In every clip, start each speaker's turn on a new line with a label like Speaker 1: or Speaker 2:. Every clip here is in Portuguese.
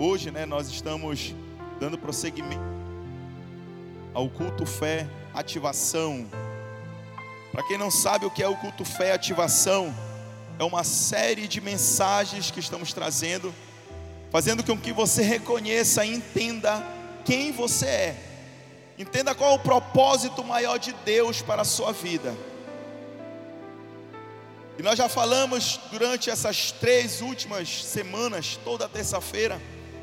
Speaker 1: Hoje, né, nós estamos dando prosseguimento ao culto fé, ativação. Para quem não sabe o que é o culto fé, ativação, é uma série de mensagens que estamos trazendo, fazendo com que você reconheça e entenda quem você é. Entenda qual é o propósito maior de Deus para a sua vida. E nós já falamos durante essas três últimas semanas, toda terça-feira,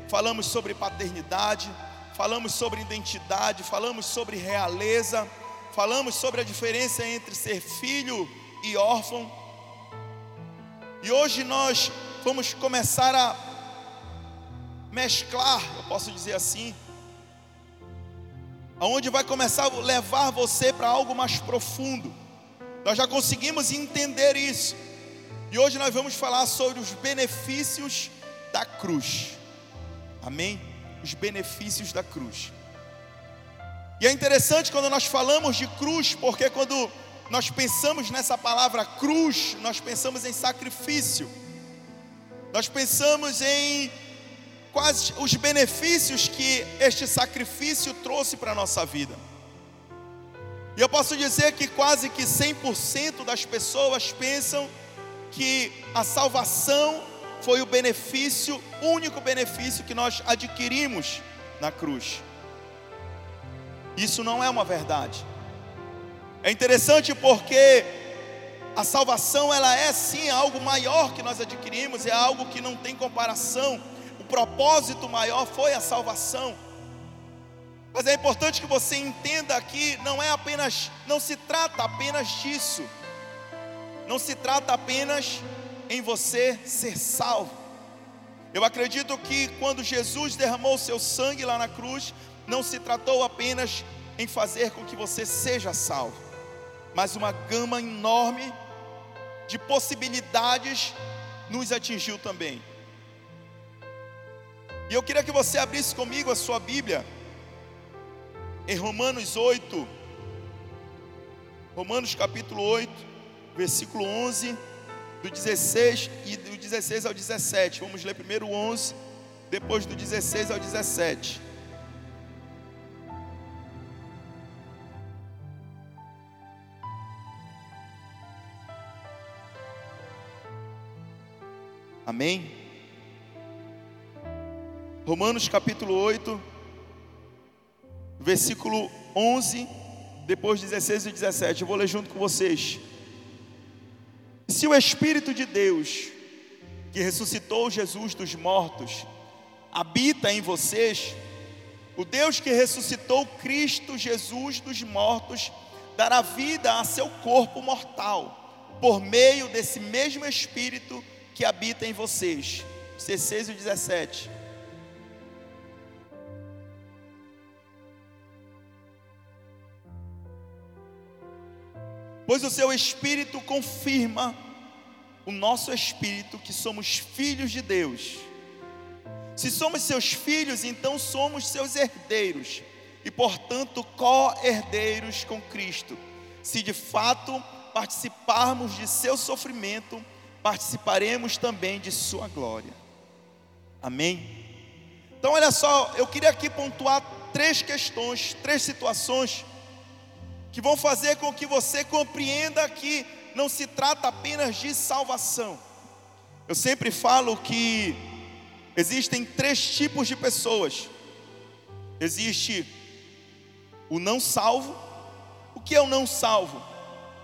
Speaker 1: falamos sobre paternidade, falamos sobre identidade, falamos sobre realeza, falamos sobre a diferença entre ser filho e órfão. E hoje nós vamos começar a mesclar, eu posso dizer assim, aonde vai começar a levar você para algo mais profundo. Nós já conseguimos entender isso. E hoje nós vamos falar sobre os benefícios da cruz. Amém? Os benefícios da cruz. E é interessante quando nós falamos de cruz, porque quando nós pensamos nessa palavra cruz, nós pensamos em sacrifício. Nós pensamos em quais os benefícios que este sacrifício trouxe para a nossa vida. E eu posso dizer que quase que 100% das pessoas pensam que a salvação foi o benefício, único benefício que nós adquirimos na cruz. Isso não é uma verdade. É interessante porque a salvação ela é sim algo maior que nós adquirimos, é algo que não tem comparação. O propósito maior foi a salvação. Mas é importante que você entenda que não é apenas, não se trata apenas disso. Não se trata apenas em você ser salvo. Eu acredito que quando Jesus derramou seu sangue lá na cruz, não se tratou apenas em fazer com que você seja salvo, mas uma gama enorme de possibilidades nos atingiu também. E eu queria que você abrisse comigo a sua Bíblia em Romanos 8, Romanos capítulo 8, versículo 11 do 16 e do 16 ao 17. Vamos ler primeiro o 11, depois do 16 ao 17. Amém? Romanos capítulo 8, versículo 11, depois 16 e 17. Eu vou ler junto com vocês. Se o Espírito de Deus, que ressuscitou Jesus dos mortos, habita em vocês, o Deus que ressuscitou Cristo Jesus dos mortos, dará vida a seu corpo mortal, por meio desse mesmo Espírito que habita em vocês. 16 e 17. pois o seu espírito confirma o nosso espírito que somos filhos de Deus. Se somos seus filhos, então somos seus herdeiros e, portanto, co-herdeiros com Cristo. Se de fato participarmos de seu sofrimento, participaremos também de sua glória. Amém? Então, olha só, eu queria aqui pontuar três questões, três situações que vão fazer com que você compreenda que não se trata apenas de salvação. Eu sempre falo que existem três tipos de pessoas: existe o não salvo. O que é o não salvo?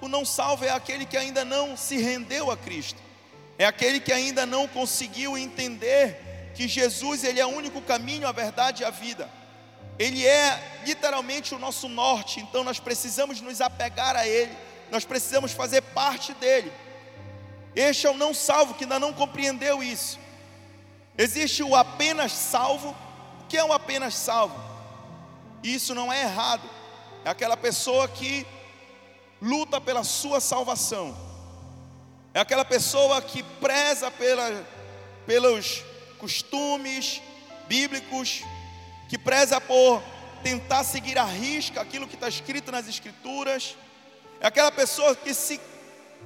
Speaker 1: O não salvo é aquele que ainda não se rendeu a Cristo, é aquele que ainda não conseguiu entender que Jesus ele é o único caminho, a verdade e a vida. Ele é literalmente o nosso norte, então nós precisamos nos apegar a Ele, nós precisamos fazer parte dele. Este é o não salvo que ainda não compreendeu isso. Existe o apenas salvo. O que é o apenas salvo? Isso não é errado. É aquela pessoa que luta pela sua salvação. É aquela pessoa que preza pela, pelos costumes bíblicos, que preza por tentar seguir a risca aquilo que está escrito nas Escrituras, é aquela pessoa que se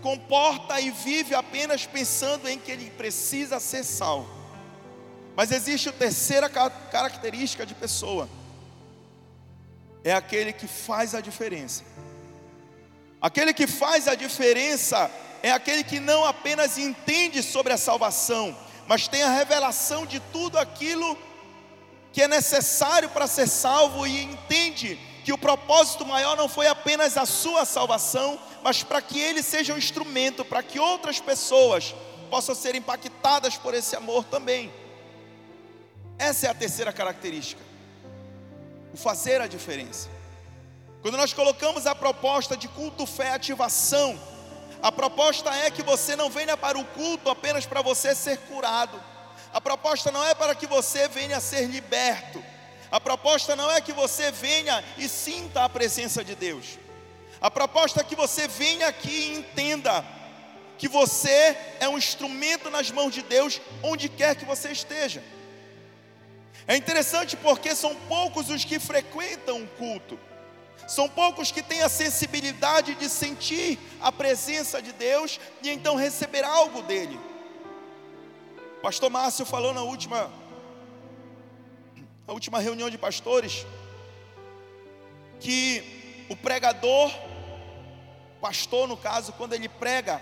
Speaker 1: comporta e vive apenas pensando em que ele precisa ser salvo. Mas existe a terceira característica de pessoa: é aquele que faz a diferença. Aquele que faz a diferença é aquele que não apenas entende sobre a salvação, mas tem a revelação de tudo aquilo que é necessário para ser salvo e entende que o propósito maior não foi apenas a sua salvação, mas para que ele seja um instrumento para que outras pessoas possam ser impactadas por esse amor também. Essa é a terceira característica. O fazer a diferença. Quando nós colocamos a proposta de culto, fé, ativação, a proposta é que você não venha para o culto apenas para você ser curado. A proposta não é para que você venha a ser liberto. A proposta não é que você venha e sinta a presença de Deus. A proposta é que você venha aqui e entenda que você é um instrumento nas mãos de Deus onde quer que você esteja. É interessante porque são poucos os que frequentam o culto, são poucos que têm a sensibilidade de sentir a presença de Deus e então receber algo dele. Pastor Márcio falou na última, na última reunião de pastores que o pregador, pastor no caso, quando ele prega,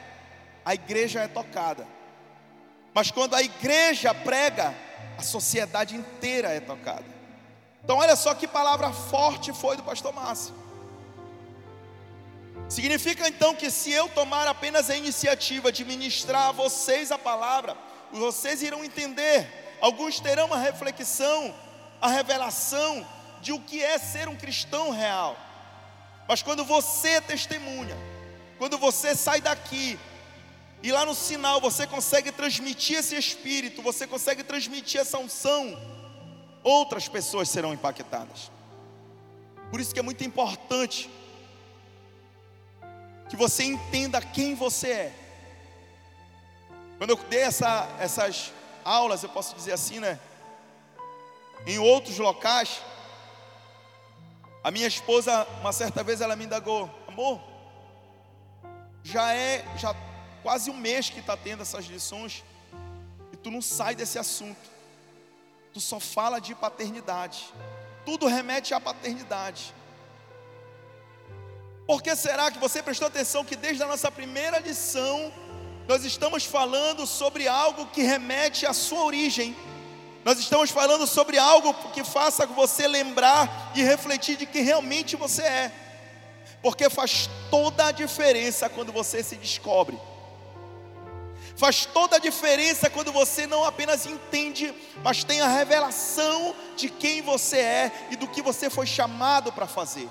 Speaker 1: a igreja é tocada. Mas quando a igreja prega, a sociedade inteira é tocada. Então, olha só que palavra forte foi do pastor Márcio. Significa então que se eu tomar apenas a iniciativa de ministrar a vocês a palavra, vocês irão entender, alguns terão uma reflexão, a revelação de o que é ser um cristão real. Mas quando você testemunha, quando você sai daqui e lá no sinal você consegue transmitir esse espírito, você consegue transmitir essa unção, outras pessoas serão impactadas. Por isso que é muito importante que você entenda quem você é. Quando eu dei essa, essas aulas, eu posso dizer assim, né? Em outros locais, a minha esposa, uma certa vez, ela me indagou, amor, já é, já quase um mês que está tendo essas lições, e tu não sai desse assunto, tu só fala de paternidade, tudo remete à paternidade. Por que será que você prestou atenção que desde a nossa primeira lição, nós estamos falando sobre algo que remete à sua origem, nós estamos falando sobre algo que faça você lembrar e refletir de quem realmente você é, porque faz toda a diferença quando você se descobre. Faz toda a diferença quando você não apenas entende, mas tem a revelação de quem você é e do que você foi chamado para fazer.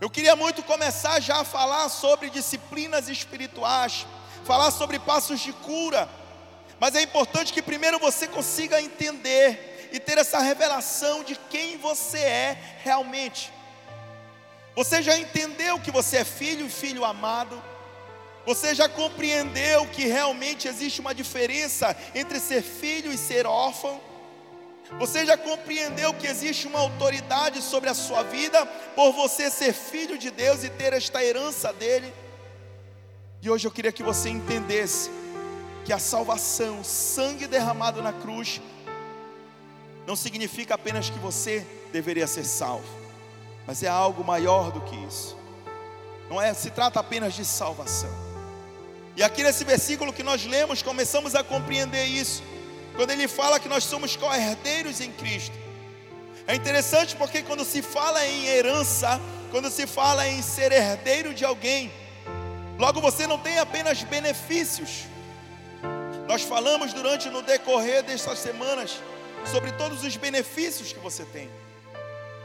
Speaker 1: Eu queria muito começar já a falar sobre disciplinas espirituais, falar sobre passos de cura, mas é importante que primeiro você consiga entender e ter essa revelação de quem você é realmente. Você já entendeu que você é filho e filho amado? Você já compreendeu que realmente existe uma diferença entre ser filho e ser órfão? Você já compreendeu que existe uma autoridade sobre a sua vida por você ser filho de Deus e ter esta herança dele? E hoje eu queria que você entendesse que a salvação, sangue derramado na cruz, não significa apenas que você deveria ser salvo, mas é algo maior do que isso. Não é, se trata apenas de salvação. E aqui nesse versículo que nós lemos, começamos a compreender isso. Quando ele fala que nós somos co-herdeiros em Cristo. É interessante porque quando se fala em herança, quando se fala em ser herdeiro de alguém, logo você não tem apenas benefícios. Nós falamos durante no decorrer destas semanas sobre todos os benefícios que você tem.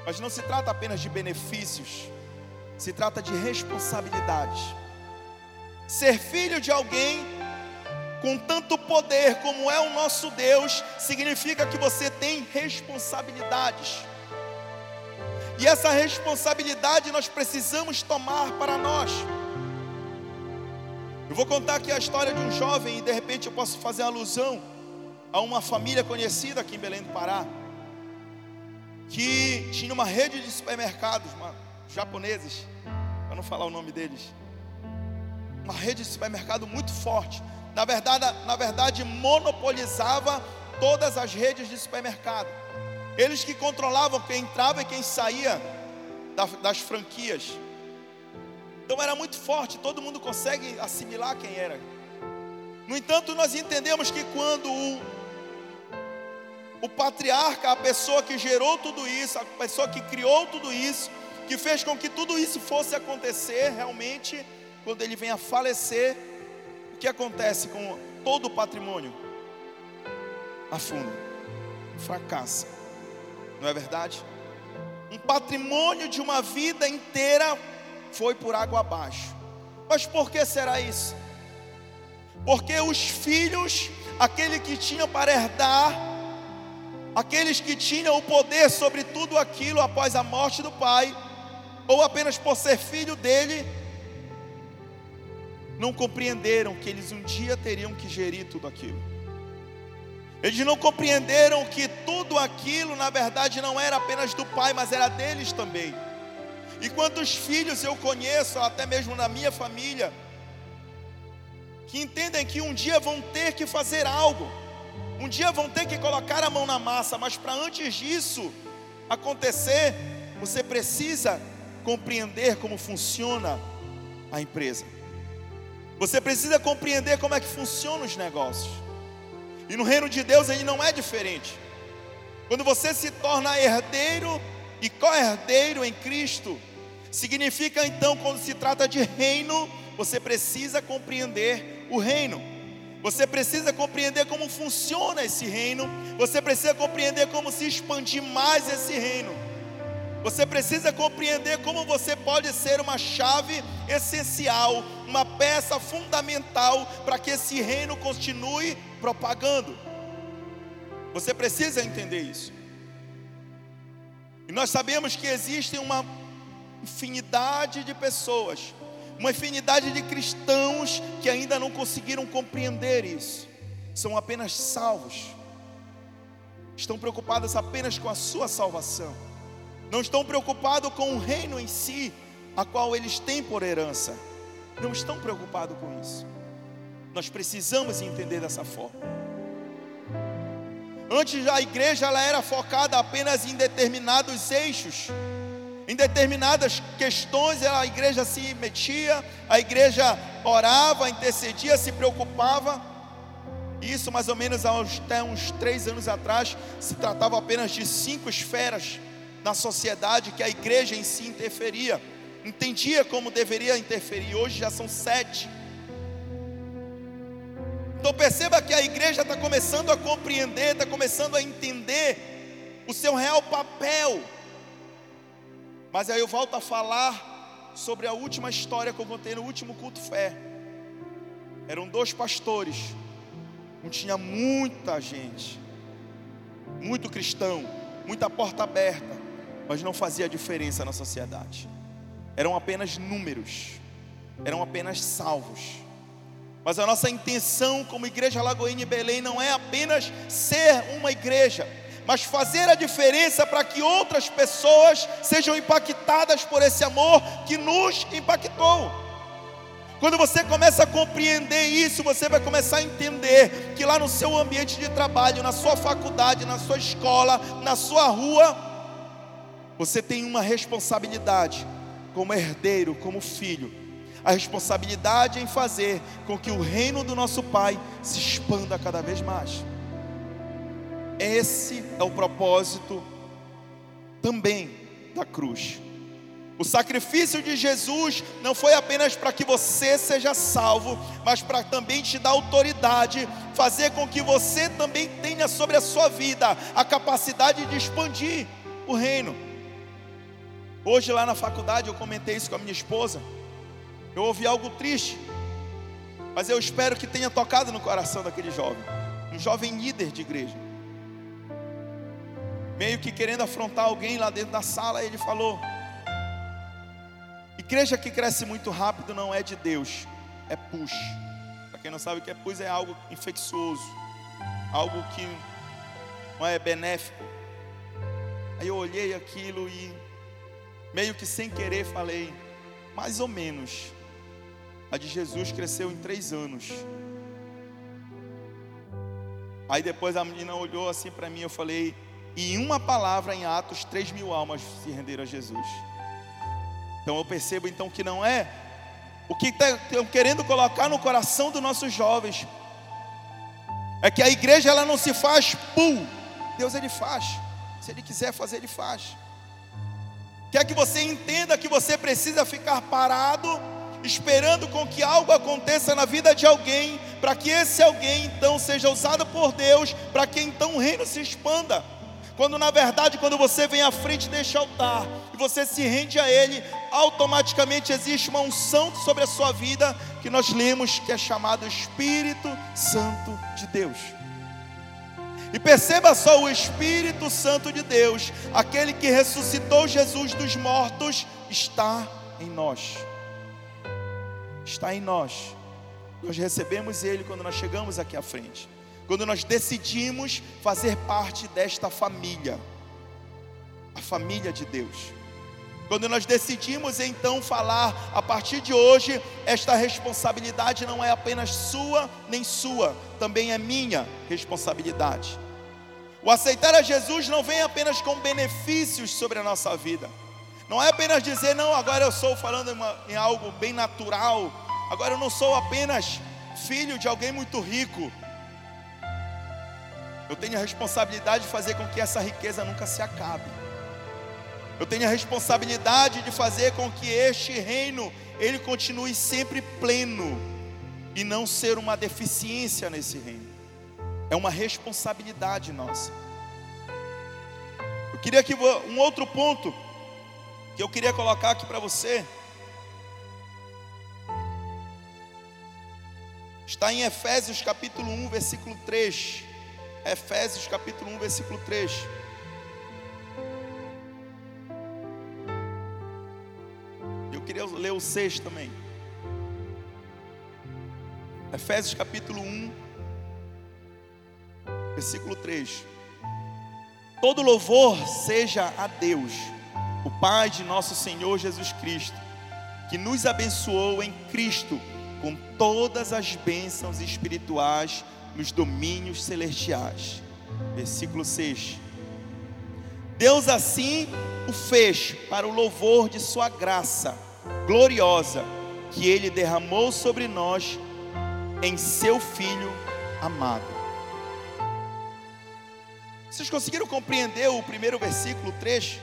Speaker 1: Mas não se trata apenas de benefícios, se trata de responsabilidades. Ser filho de alguém com tanto poder como é o nosso Deus, significa que você tem responsabilidades. E essa responsabilidade nós precisamos tomar para nós. Eu vou contar aqui a história de um jovem e de repente eu posso fazer alusão a uma família conhecida aqui em Belém do Pará, que tinha uma rede de supermercados, japoneses, para não falar o nome deles uma rede de supermercado muito forte. Na verdade, na verdade monopolizava todas as redes de supermercado. Eles que controlavam quem entrava e quem saía das franquias. Então era muito forte, todo mundo consegue assimilar quem era. No entanto, nós entendemos que quando o, o patriarca, a pessoa que gerou tudo isso, a pessoa que criou tudo isso, que fez com que tudo isso fosse acontecer, realmente, quando ele vem a falecer, o que acontece com todo o patrimônio? Afunda, fracassa, não é verdade? Um patrimônio de uma vida inteira foi por água abaixo. Mas por que será isso? Porque os filhos, aquele que tinham para herdar, aqueles que tinham o poder sobre tudo aquilo após a morte do pai, ou apenas por ser filho dele, não compreenderam que eles um dia teriam que gerir tudo aquilo. Eles não compreenderam que tudo aquilo, na verdade, não era apenas do pai, mas era deles também. E quantos filhos eu conheço, até mesmo na minha família, que entendem que um dia vão ter que fazer algo, um dia vão ter que colocar a mão na massa, mas para antes disso acontecer, você precisa compreender como funciona a empresa. Você precisa compreender como é que funcionam os negócios. E no reino de Deus ele não é diferente. Quando você se torna herdeiro e co-herdeiro em Cristo, significa então, quando se trata de reino, você precisa compreender o reino. Você precisa compreender como funciona esse reino. Você precisa compreender como se expandir mais esse reino. Você precisa compreender como você pode ser uma chave essencial, uma peça fundamental para que esse reino continue propagando. Você precisa entender isso. E nós sabemos que existem uma infinidade de pessoas, uma infinidade de cristãos que ainda não conseguiram compreender isso. São apenas salvos. Estão preocupados apenas com a sua salvação não estão preocupados com o reino em si, a qual eles têm por herança. Não estão preocupados com isso. Nós precisamos entender dessa forma. Antes a igreja ela era focada apenas em determinados eixos, em determinadas questões a igreja se metia, a igreja orava, intercedia, se preocupava. Isso mais ou menos até uns três anos atrás se tratava apenas de cinco esferas na sociedade que a igreja em si interferia, entendia como deveria interferir, hoje já são sete. Então perceba que a igreja está começando a compreender, está começando a entender o seu real papel. Mas aí eu volto a falar sobre a última história que eu contei no último culto fé. Eram dois pastores, um tinha muita gente, muito cristão, muita porta aberta, mas não fazia diferença na sociedade. Eram apenas números, eram apenas salvos. Mas a nossa intenção como Igreja Lagoinha e Belém não é apenas ser uma igreja, mas fazer a diferença para que outras pessoas sejam impactadas por esse amor que nos impactou. Quando você começa a compreender isso, você vai começar a entender que lá no seu ambiente de trabalho, na sua faculdade, na sua escola, na sua rua, você tem uma responsabilidade como herdeiro, como filho. A responsabilidade em fazer com que o reino do nosso Pai se expanda cada vez mais. Esse é o propósito também da cruz. O sacrifício de Jesus não foi apenas para que você seja salvo, mas para também te dar autoridade, fazer com que você também tenha sobre a sua vida a capacidade de expandir o reino. Hoje lá na faculdade eu comentei isso com a minha esposa. Eu ouvi algo triste, mas eu espero que tenha tocado no coração daquele jovem, um jovem líder de igreja. Meio que querendo afrontar alguém lá dentro da sala, ele falou: Igreja que cresce muito rápido não é de Deus, é push. Para quem não sabe o que é push, é algo infeccioso, algo que não é benéfico. Aí eu olhei aquilo e meio que sem querer falei, mais ou menos. A de Jesus cresceu em três anos. Aí depois a menina olhou assim para mim, eu falei, e em uma palavra em Atos, 3 mil almas se renderam a Jesus. Então eu percebo então que não é o que estão tá, querendo colocar no coração dos nossos jovens. É que a igreja ela não se faz pum. Deus ele faz. Se ele quiser fazer, ele faz. Quer que você entenda que você precisa ficar parado, esperando com que algo aconteça na vida de alguém, para que esse alguém então seja usado por Deus, para que então o reino se expanda. Quando na verdade, quando você vem à frente deste altar e você se rende a Ele, automaticamente existe uma unção sobre a sua vida que nós lemos que é chamado Espírito Santo de Deus. E perceba só o Espírito Santo de Deus, aquele que ressuscitou Jesus dos mortos, está em nós. Está em nós. Nós recebemos Ele quando nós chegamos aqui à frente quando nós decidimos fazer parte desta família, a família de Deus. Quando nós decidimos então falar, a partir de hoje, esta responsabilidade não é apenas sua nem sua, também é minha responsabilidade. O aceitar a Jesus não vem apenas com benefícios sobre a nossa vida. Não é apenas dizer, não, agora eu sou falando em, uma, em algo bem natural, agora eu não sou apenas filho de alguém muito rico, eu tenho a responsabilidade de fazer com que essa riqueza nunca se acabe. Eu tenho a responsabilidade de fazer com que este reino ele continue sempre pleno e não ser uma deficiência nesse reino. É uma responsabilidade nossa. Eu queria que um outro ponto que eu queria colocar aqui para você está em Efésios capítulo 1, versículo 3. Efésios capítulo 1, versículo 3. Eu queria ler o 6 também. Efésios capítulo 1, versículo 3. Todo louvor seja a Deus, o Pai de nosso Senhor Jesus Cristo, que nos abençoou em Cristo com todas as bênçãos espirituais nos domínios celestiais. Versículo 6. Deus assim o fez para o louvor de Sua graça gloriosa, que Ele derramou sobre nós em Seu Filho amado. Vocês conseguiram compreender o primeiro versículo 3?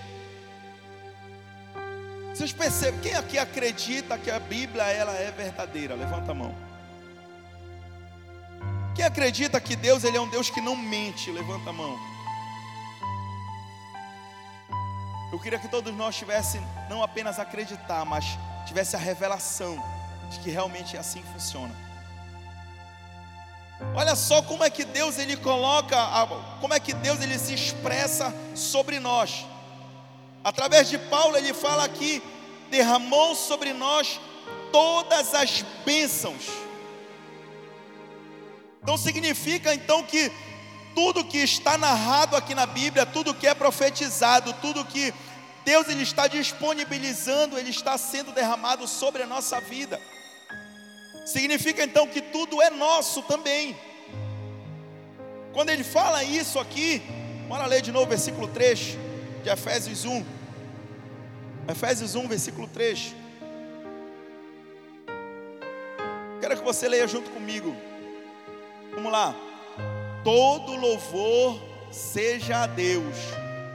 Speaker 1: Vocês percebem, quem aqui acredita que a Bíblia ela é verdadeira? Levanta a mão. Quem acredita que Deus ele é um Deus que não mente, levanta a mão. Eu queria que todos nós tivessem não apenas acreditar, mas tivesse a revelação de que realmente é assim que funciona. Olha só como é que Deus ele coloca, como é que Deus ele se expressa sobre nós. Através de Paulo ele fala aqui, derramou sobre nós todas as bênçãos então significa então que tudo que está narrado aqui na Bíblia, tudo que é profetizado, tudo que Deus ele está disponibilizando, ele está sendo derramado sobre a nossa vida. Significa então que tudo é nosso também. Quando ele fala isso aqui, bora ler de novo versículo 3 de Efésios 1. Efésios 1, versículo 3. Quero que você leia junto comigo. Vamos lá. Todo louvor seja a Deus,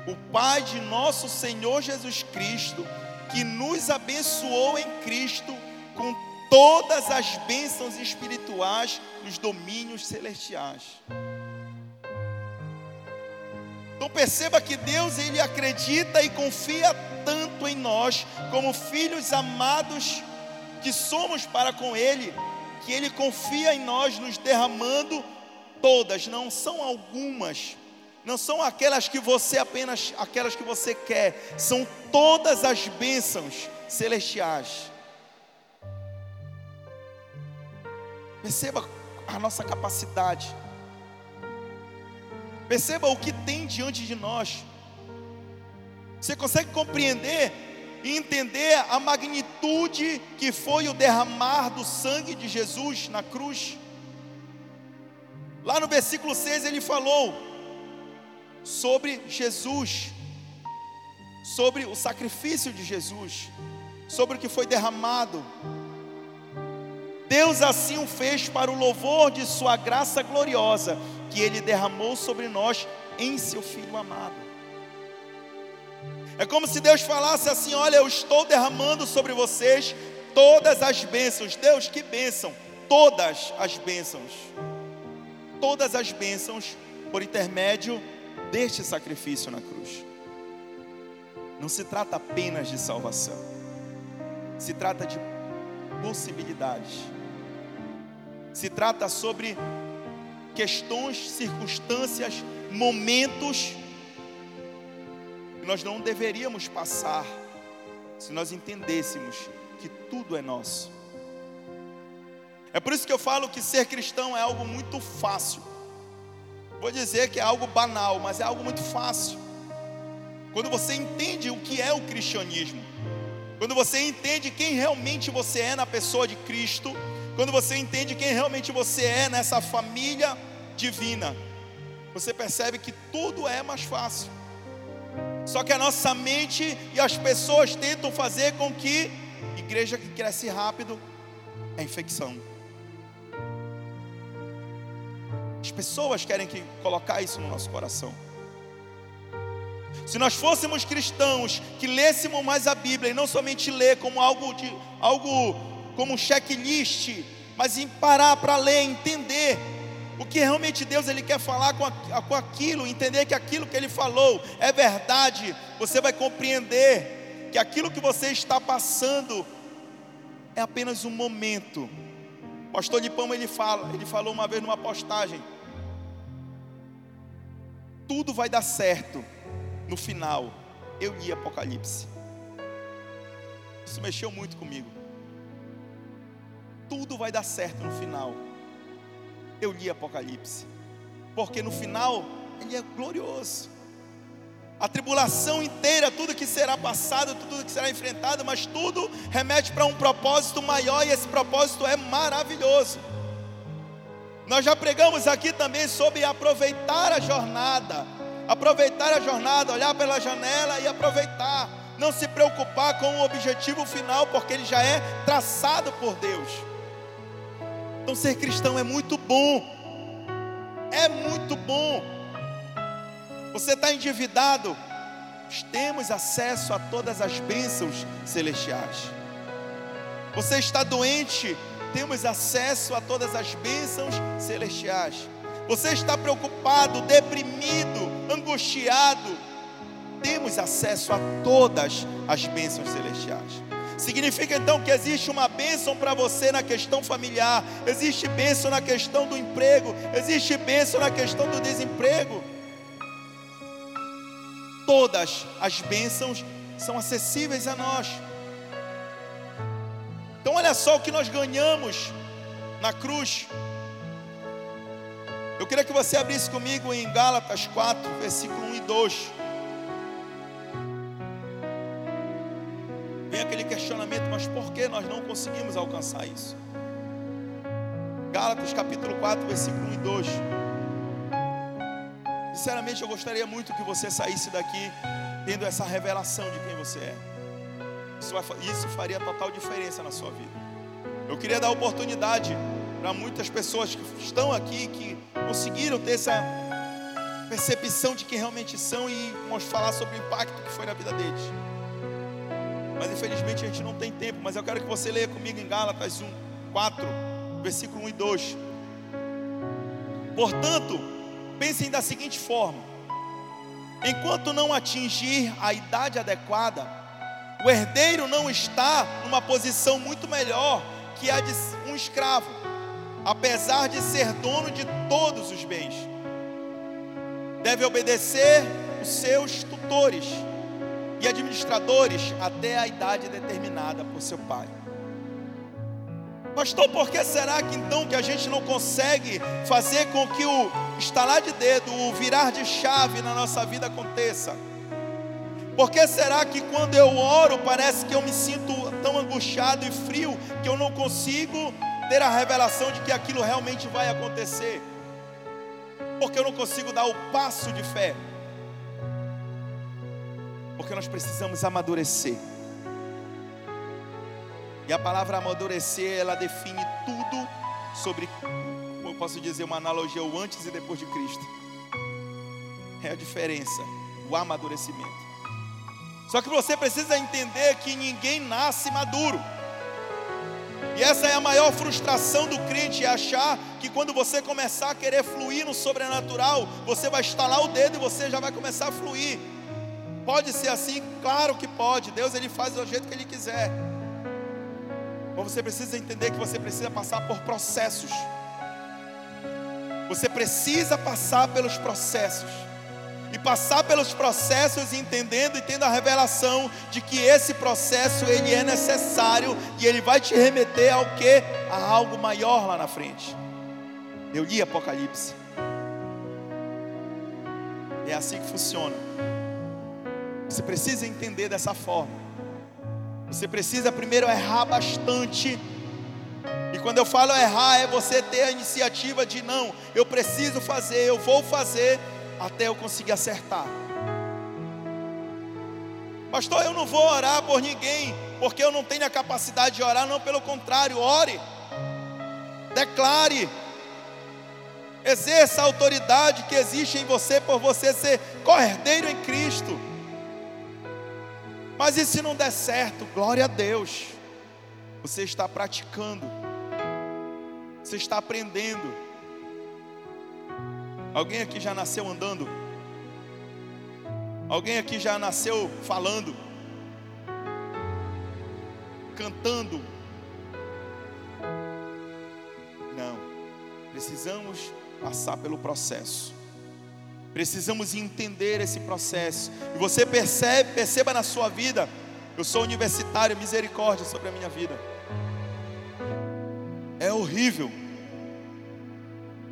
Speaker 1: o Pai de nosso Senhor Jesus Cristo, que nos abençoou em Cristo com todas as bênçãos espirituais nos domínios celestiais. Então perceba que Deus ele acredita e confia tanto em nós como filhos amados que somos para com ele, que Ele confia em nós, nos derramando todas, não são algumas, não são aquelas que você apenas, aquelas que você quer, são todas as bênçãos celestiais. Perceba a nossa capacidade, perceba o que tem diante de nós. Você consegue compreender e entender a magnitude que foi o derramar do sangue de Jesus na cruz. Lá no versículo 6 ele falou sobre Jesus, sobre o sacrifício de Jesus, sobre o que foi derramado. Deus assim o fez para o louvor de Sua graça gloriosa, que Ele derramou sobre nós em Seu Filho amado. É como se Deus falasse assim: Olha, eu estou derramando sobre vocês todas as bênçãos. Deus, que bênção! Todas as bênçãos. Todas as bênçãos por intermédio deste sacrifício na cruz. Não se trata apenas de salvação, se trata de possibilidades, se trata sobre questões, circunstâncias, momentos que nós não deveríamos passar se nós entendêssemos que tudo é nosso. É por isso que eu falo que ser cristão é algo muito fácil. Vou dizer que é algo banal, mas é algo muito fácil. Quando você entende o que é o cristianismo, quando você entende quem realmente você é na pessoa de Cristo, quando você entende quem realmente você é nessa família divina, você percebe que tudo é mais fácil. Só que a nossa mente e as pessoas tentam fazer com que igreja que cresce rápido é infecção. As pessoas querem que colocar isso no nosso coração. Se nós fôssemos cristãos que lêssemos mais a Bíblia e não somente ler como algo de algo como um checklist, mas em parar para ler, entender o que realmente Deus ele quer falar com, a, com aquilo, entender que aquilo que ele falou é verdade, você vai compreender que aquilo que você está passando é apenas um momento. Pastor Lipão ele fala, ele falou uma vez numa postagem: tudo vai dar certo no final. Eu li Apocalipse. Isso mexeu muito comigo. Tudo vai dar certo no final eu li Apocalipse, porque no final ele é glorioso. A tribulação inteira, tudo que será passado, tudo que será enfrentado, mas tudo remete para um propósito maior e esse propósito é maravilhoso. Nós já pregamos aqui também sobre aproveitar a jornada, aproveitar a jornada, olhar pela janela e aproveitar, não se preocupar com o objetivo final, porque ele já é traçado por Deus. Então, ser cristão é muito bom. É muito bom. Você está endividado? Temos acesso a todas as bênçãos celestiais. Você está doente? Temos acesso a todas as bênçãos celestiais. Você está preocupado, deprimido, angustiado? Temos acesso a todas as bênçãos celestiais. Significa então que existe uma bênção para você na questão familiar, existe bênção na questão do emprego, existe bênção na questão do desemprego. Todas as bênçãos são acessíveis a nós. Então, olha só o que nós ganhamos na cruz. Eu queria que você abrisse comigo em Gálatas 4, versículo 1 e 2. Questionamento, mas por que nós não conseguimos alcançar isso? Gálatas capítulo 4, versículo 1 e 2. Sinceramente, eu gostaria muito que você saísse daqui tendo essa revelação de quem você é. Isso, vai, isso faria total diferença na sua vida. Eu queria dar oportunidade para muitas pessoas que estão aqui, que conseguiram ter essa percepção de quem realmente são e falar sobre o impacto que foi na vida deles infelizmente a gente não tem tempo. Mas eu quero que você leia comigo em Gálatas 1, 4, versículo 1 e 2. Portanto, pensem da seguinte forma: enquanto não atingir a idade adequada, o herdeiro não está numa posição muito melhor que a de um escravo, apesar de ser dono de todos os bens. Deve obedecer os seus tutores e administradores até a idade determinada por seu pai. Pastor, por que será que então que a gente não consegue fazer com que o estalar de dedo, o virar de chave na nossa vida aconteça? Por que será que quando eu oro parece que eu me sinto tão angustiado e frio que eu não consigo ter a revelação de que aquilo realmente vai acontecer? Porque eu não consigo dar o passo de fé? Porque nós precisamos amadurecer. E a palavra amadurecer, ela define tudo sobre, como eu posso dizer, uma analogia, o antes e depois de Cristo. É a diferença, o amadurecimento. Só que você precisa entender que ninguém nasce maduro. E essa é a maior frustração do crente, é achar que quando você começar a querer fluir no sobrenatural, você vai estalar o dedo e você já vai começar a fluir. Pode ser assim? Claro que pode. Deus ele faz do jeito que ele quiser. Mas você precisa entender que você precisa passar por processos. Você precisa passar pelos processos. E passar pelos processos entendendo e tendo a revelação de que esse processo ele é necessário e ele vai te remeter ao que? A algo maior lá na frente. Eu li Apocalipse. É assim que funciona. Você precisa entender dessa forma. Você precisa primeiro errar bastante. E quando eu falo errar, é você ter a iniciativa de não, eu preciso fazer, eu vou fazer até eu conseguir acertar. Pastor, eu não vou orar por ninguém, porque eu não tenho a capacidade de orar, não, pelo contrário, ore. Declare. Exerça a autoridade que existe em você por você ser cordeiro em Cristo. Mas e se não der certo? Glória a Deus. Você está praticando. Você está aprendendo. Alguém aqui já nasceu andando? Alguém aqui já nasceu falando? Cantando? Não. Precisamos passar pelo processo. Precisamos entender esse processo. E você percebe, perceba na sua vida, eu sou universitário, misericórdia sobre a minha vida. É horrível.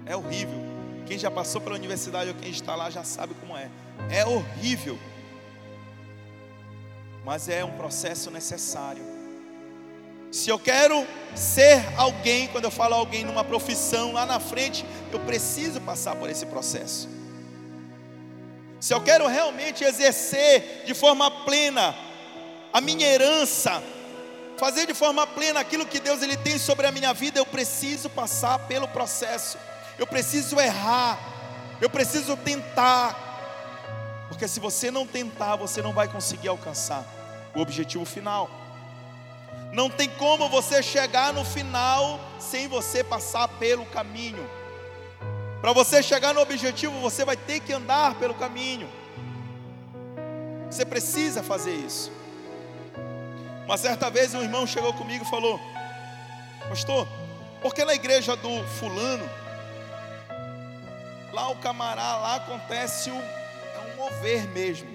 Speaker 1: É horrível. Quem já passou pela universidade ou quem está lá já sabe como é. É horrível. Mas é um processo necessário. Se eu quero ser alguém, quando eu falo alguém numa profissão lá na frente, eu preciso passar por esse processo se eu quero realmente exercer de forma plena a minha herança, fazer de forma plena aquilo que Deus ele tem sobre a minha vida, eu preciso passar pelo processo. Eu preciso errar. Eu preciso tentar. Porque se você não tentar, você não vai conseguir alcançar o objetivo final. Não tem como você chegar no final sem você passar pelo caminho. Para você chegar no objetivo, você vai ter que andar pelo caminho. Você precisa fazer isso. Uma certa vez um irmão chegou comigo e falou: Pastor, porque na igreja do fulano, lá o camará, lá acontece o, é um mover mesmo.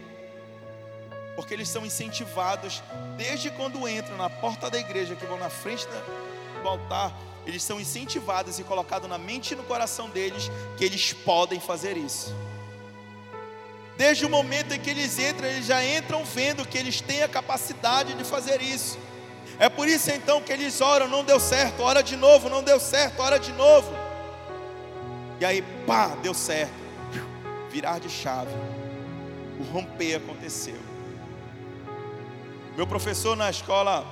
Speaker 1: Porque eles são incentivados desde quando entram na porta da igreja, que vão na frente do altar, eles são incentivados e colocados na mente e no coração deles que eles podem fazer isso. Desde o momento em que eles entram, eles já entram vendo que eles têm a capacidade de fazer isso. É por isso então que eles oram, não deu certo, ora de novo, não deu certo, ora de novo. E aí, pá, deu certo. Virar de chave. O romper aconteceu. Meu professor na escola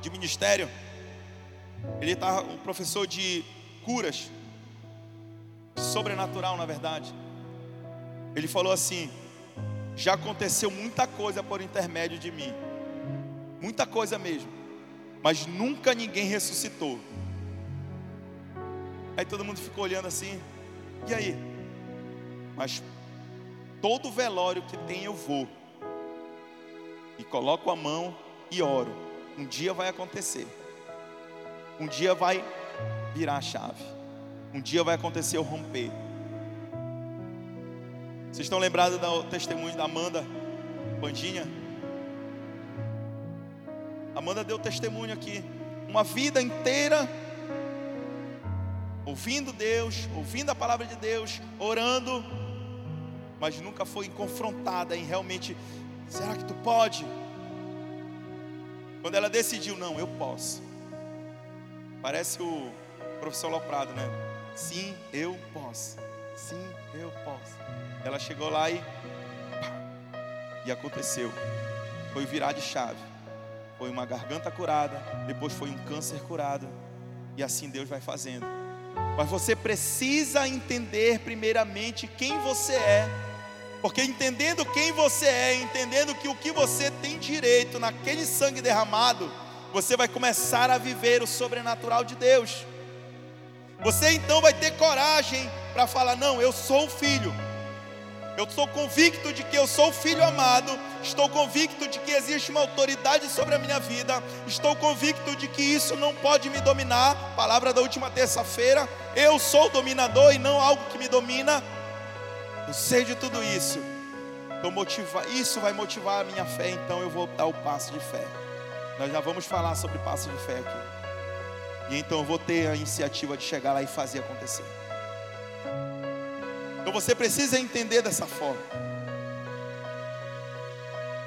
Speaker 1: de ministério, ele estava um professor de curas, sobrenatural na verdade. Ele falou assim: já aconteceu muita coisa por intermédio de mim, muita coisa mesmo, mas nunca ninguém ressuscitou. Aí todo mundo ficou olhando assim, e aí? Mas todo velório que tem eu vou, e coloco a mão e oro. Um dia vai acontecer. Um dia vai virar a chave. Um dia vai acontecer o romper. Vocês estão lembrados do testemunho da Amanda Bandinha? Amanda deu testemunho aqui. Uma vida inteira ouvindo Deus, ouvindo a palavra de Deus, orando, mas nunca foi confrontada em realmente, será que tu pode? Quando ela decidiu, não, eu posso. Parece o professor Loprado, né? Sim, eu posso. Sim, eu posso. Ela chegou lá e. E aconteceu. Foi virar de chave. Foi uma garganta curada, depois foi um câncer curado. E assim Deus vai fazendo. Mas você precisa entender primeiramente quem você é. Porque entendendo quem você é, entendendo que o que você tem direito naquele sangue derramado, você vai começar a viver o sobrenatural de Deus. Você então vai ter coragem para falar: Não, eu sou o filho. Eu estou convicto de que eu sou o filho amado. Estou convicto de que existe uma autoridade sobre a minha vida. Estou convicto de que isso não pode me dominar. Palavra da última terça-feira. Eu sou o dominador e não algo que me domina. Eu sei de tudo isso. Então motiva, isso vai motivar a minha fé. Então eu vou dar o passo de fé. Nós já vamos falar sobre passo de fé aqui. E então eu vou ter a iniciativa de chegar lá e fazer acontecer. Então você precisa entender dessa forma.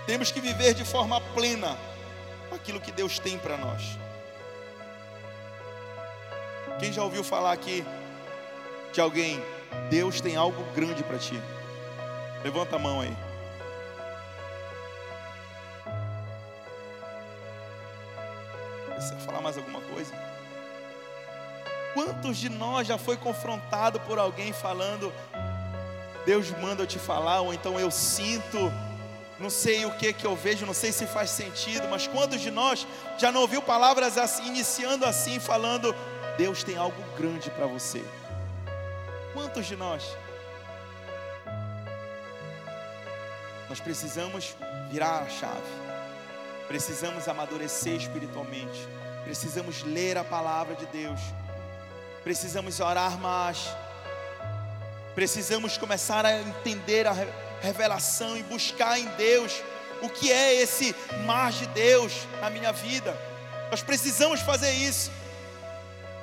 Speaker 1: Temos que viver de forma plena aquilo que Deus tem para nós. Quem já ouviu falar aqui de alguém? Deus tem algo grande para ti. Levanta a mão aí. Precisa falar mais alguma coisa? Quantos de nós já foi confrontado por alguém falando Deus manda eu te falar, ou então eu sinto, não sei o que que eu vejo, não sei se faz sentido, mas quantos de nós já não ouviu palavras assim, iniciando assim, falando, Deus tem algo grande para você? Quantos de nós? Nós precisamos virar a chave, precisamos amadurecer espiritualmente, precisamos ler a palavra de Deus, precisamos orar mais Precisamos começar a entender a revelação e buscar em Deus o que é esse mar de Deus na minha vida. Nós precisamos fazer isso.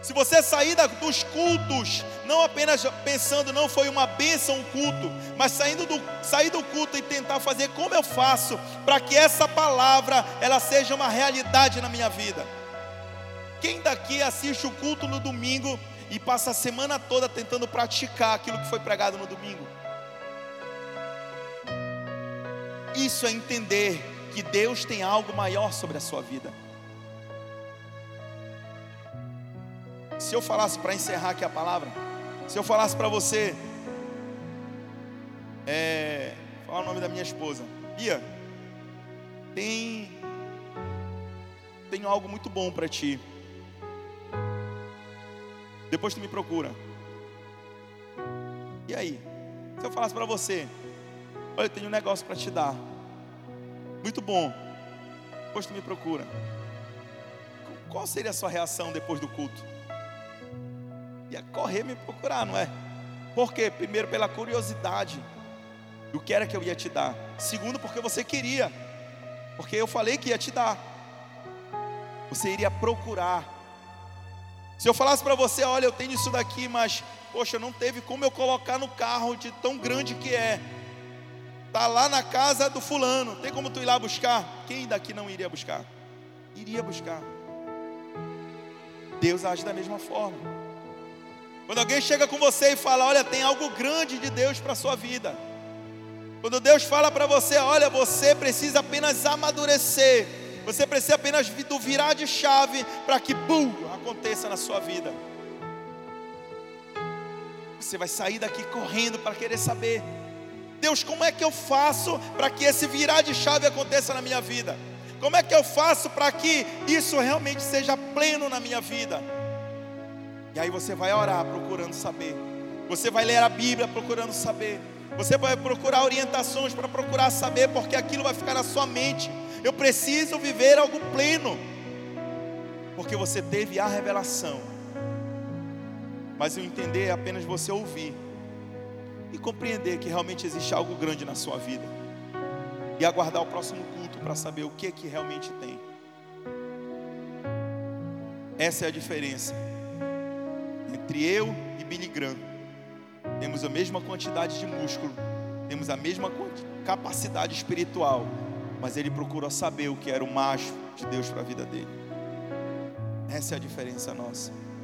Speaker 1: Se você sair dos cultos, não apenas pensando, não foi uma bênção o culto, mas saindo do, sair do culto e tentar fazer como eu faço para que essa palavra ela seja uma realidade na minha vida. Quem daqui assiste o culto no domingo e passa a semana toda tentando praticar aquilo que foi pregado no domingo. Isso é entender que Deus tem algo maior sobre a sua vida. Se eu falasse para encerrar aqui a palavra, se eu falasse para você, é, falar o nome da minha esposa, Bia, tem, tenho algo muito bom para ti. Depois tu me procura. E aí? Se eu falasse para você, olha, eu tenho um negócio para te dar. Muito bom. Depois tu me procura. Qual seria a sua reação depois do culto? Ia correr me procurar, não é? Por quê? Primeiro, pela curiosidade do que era que eu ia te dar. Segundo, porque você queria. Porque eu falei que ia te dar. Você iria procurar se eu falasse para você, olha, eu tenho isso daqui, mas poxa, não teve como eu colocar no carro de tão grande que é. Tá lá na casa do fulano, tem como tu ir lá buscar? Quem daqui não iria buscar? Iria buscar. Deus age da mesma forma. Quando alguém chega com você e fala, olha, tem algo grande de Deus para a sua vida. Quando Deus fala para você, olha, você precisa apenas amadurecer. Você precisa apenas do virar de chave para que, bum, aconteça na sua vida. Você vai sair daqui correndo para querer saber, Deus, como é que eu faço para que esse virar de chave aconteça na minha vida? Como é que eu faço para que isso realmente seja pleno na minha vida? E aí você vai orar procurando saber. Você vai ler a Bíblia procurando saber. Você vai procurar orientações para procurar saber, porque aquilo vai ficar na sua mente. Eu preciso viver algo pleno porque você teve a revelação. Mas o entender é apenas você ouvir e compreender que realmente existe algo grande na sua vida. E aguardar o próximo culto para saber o que é que realmente tem. Essa é a diferença entre eu e Billy Graham. Temos a mesma quantidade de músculo, temos a mesma capacidade espiritual, mas ele procurou saber o que era o macho de Deus para a vida dele. Essa é a diferença nossa.